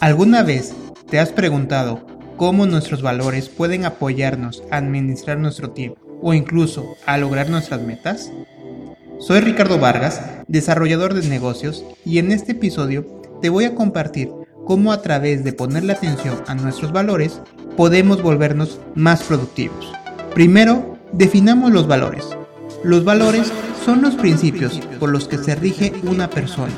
¿Alguna vez te has preguntado cómo nuestros valores pueden apoyarnos a administrar nuestro tiempo o incluso a lograr nuestras metas? Soy Ricardo Vargas, desarrollador de negocios, y en este episodio te voy a compartir cómo a través de ponerle atención a nuestros valores podemos volvernos más productivos. Primero, definamos los valores. Los valores son los principios por los que se rige una persona,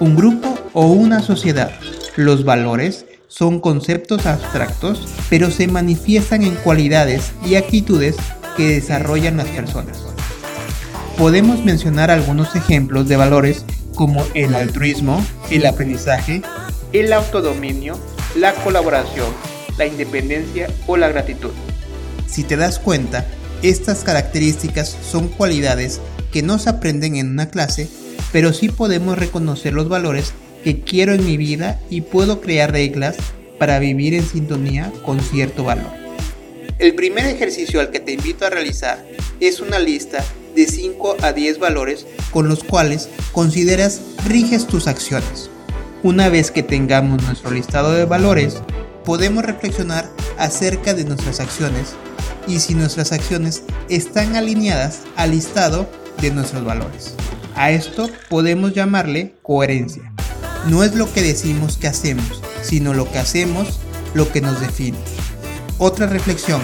un grupo o una sociedad. Los valores son conceptos abstractos, pero se manifiestan en cualidades y actitudes que desarrollan las personas. Podemos mencionar algunos ejemplos de valores como el altruismo, el aprendizaje, el autodominio, la colaboración, la independencia o la gratitud. Si te das cuenta, estas características son cualidades que no se aprenden en una clase, pero sí podemos reconocer los valores que quiero en mi vida y puedo crear reglas para vivir en sintonía con cierto valor. El primer ejercicio al que te invito a realizar es una lista de 5 a 10 valores con los cuales consideras riges tus acciones. Una vez que tengamos nuestro listado de valores, podemos reflexionar acerca de nuestras acciones y si nuestras acciones están alineadas al listado de nuestros valores. A esto podemos llamarle coherencia. No es lo que decimos que hacemos, sino lo que hacemos lo que nos define. Otra reflexión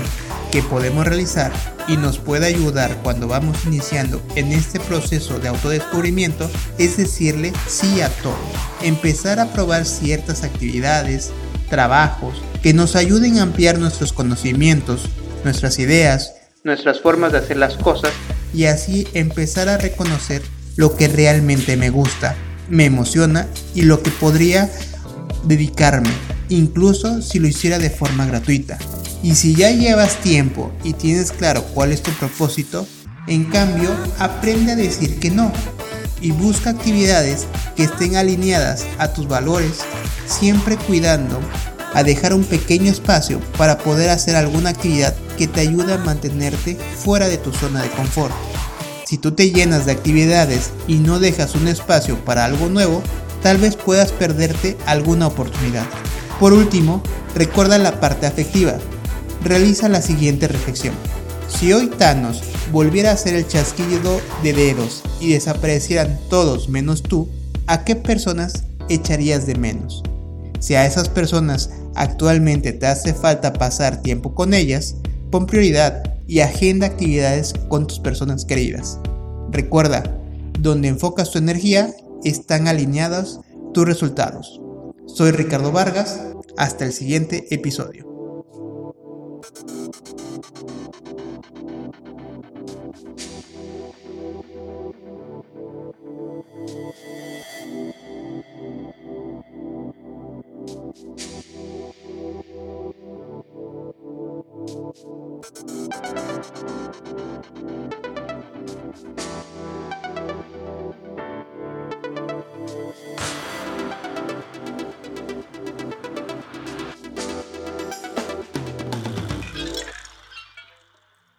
que podemos realizar y nos puede ayudar cuando vamos iniciando en este proceso de autodescubrimiento es decirle sí a todo. Empezar a probar ciertas actividades, trabajos que nos ayuden a ampliar nuestros conocimientos, nuestras ideas, nuestras formas de hacer las cosas y así empezar a reconocer lo que realmente me gusta, me emociona y lo que podría dedicarme, incluso si lo hiciera de forma gratuita. Y si ya llevas tiempo y tienes claro cuál es tu propósito, en cambio, aprende a decir que no y busca actividades que estén alineadas a tus valores, siempre cuidando a dejar un pequeño espacio para poder hacer alguna actividad que te ayude a mantenerte fuera de tu zona de confort. Si tú te llenas de actividades y no dejas un espacio para algo nuevo, tal vez puedas perderte alguna oportunidad. Por último, recuerda la parte afectiva. Realiza la siguiente reflexión. Si hoy Thanos volviera a hacer el chasquido de dedos y desaparecieran todos menos tú, ¿a qué personas echarías de menos? Si a esas personas actualmente te hace falta pasar tiempo con ellas, pon prioridad y agenda actividades con tus personas queridas. Recuerda, donde enfocas tu energía están alineadas tus resultados. Soy Ricardo Vargas, hasta el siguiente episodio.